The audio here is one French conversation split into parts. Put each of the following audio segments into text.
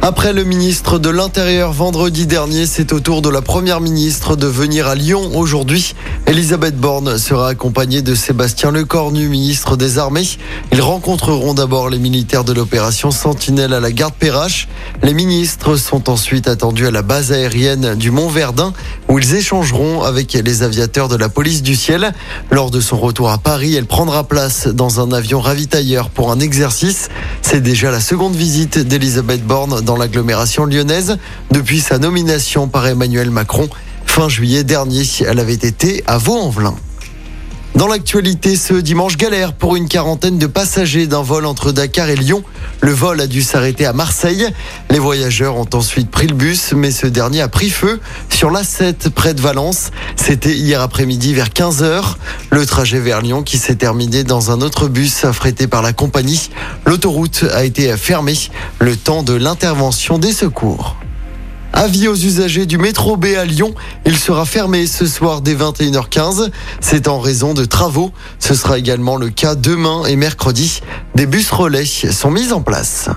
Après le ministre de l'Intérieur vendredi dernier, c'est au tour de la première ministre de venir à Lyon aujourd'hui. Elisabeth Borne sera accompagnée de Sébastien Lecornu, ministre des Armées. Ils rencontreront d'abord les militaires de l'opération Sentinelle à la garde Perrache. Les ministres sont ensuite attendus à la base aérienne du Mont Verdun où ils échangeront avec les aviateurs de la police du ciel. Lors de son retour à Paris, elle prendra place dans un avion ravitailleur pour un exercice. C'est déjà la seconde visite d'Elisabeth Borne dans l'agglomération lyonnaise depuis sa nomination par Emmanuel Macron. Fin juillet dernier, elle avait été à Vaux-en-Velin. Dans l'actualité, ce dimanche galère pour une quarantaine de passagers d'un vol entre Dakar et Lyon. Le vol a dû s'arrêter à Marseille. Les voyageurs ont ensuite pris le bus, mais ce dernier a pris feu sur l'A7 près de Valence. C'était hier après-midi vers 15h. Le trajet vers Lyon qui s'est terminé dans un autre bus affrété par la compagnie. L'autoroute a été fermée le temps de l'intervention des secours. Avis aux usagers du métro B à Lyon, il sera fermé ce soir dès 21h15. C'est en raison de travaux. Ce sera également le cas demain et mercredi. Des bus relais sont mis en place.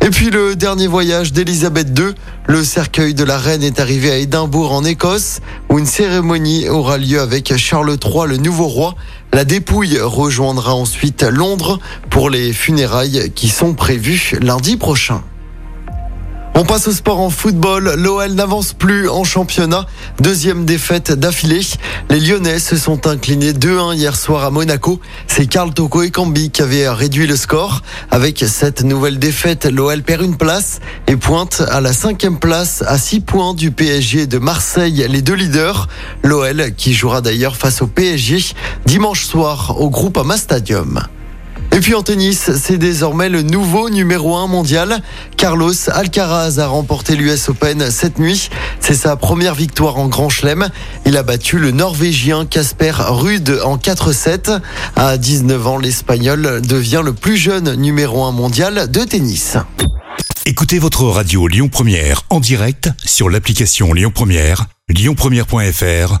Et puis le dernier voyage d'Elisabeth II, le cercueil de la reine est arrivé à Édimbourg en Écosse, où une cérémonie aura lieu avec Charles III, le nouveau roi. La dépouille rejoindra ensuite Londres pour les funérailles qui sont prévues lundi prochain. On passe au sport en football. L'OL n'avance plus en championnat. Deuxième défaite d'affilée. Les Lyonnais se sont inclinés 2-1 hier soir à Monaco. C'est Karl Toko et Cambi qui avaient réduit le score. Avec cette nouvelle défaite, l'OL perd une place et pointe à la cinquième place à 6 points du PSG de Marseille, les deux leaders. L'OL qui jouera d'ailleurs face au PSG dimanche soir au groupe Ama Stadium. Et puis en tennis, c'est désormais le nouveau numéro 1 mondial. Carlos Alcaraz a remporté l'US Open cette nuit. C'est sa première victoire en Grand Chelem. Il a battu le Norvégien Casper Ruud en 4-7. À 19 ans, l'Espagnol devient le plus jeune numéro 1 mondial de tennis. Écoutez votre radio Lyon Première en direct sur l'application Lyon Première, lyonpremière.fr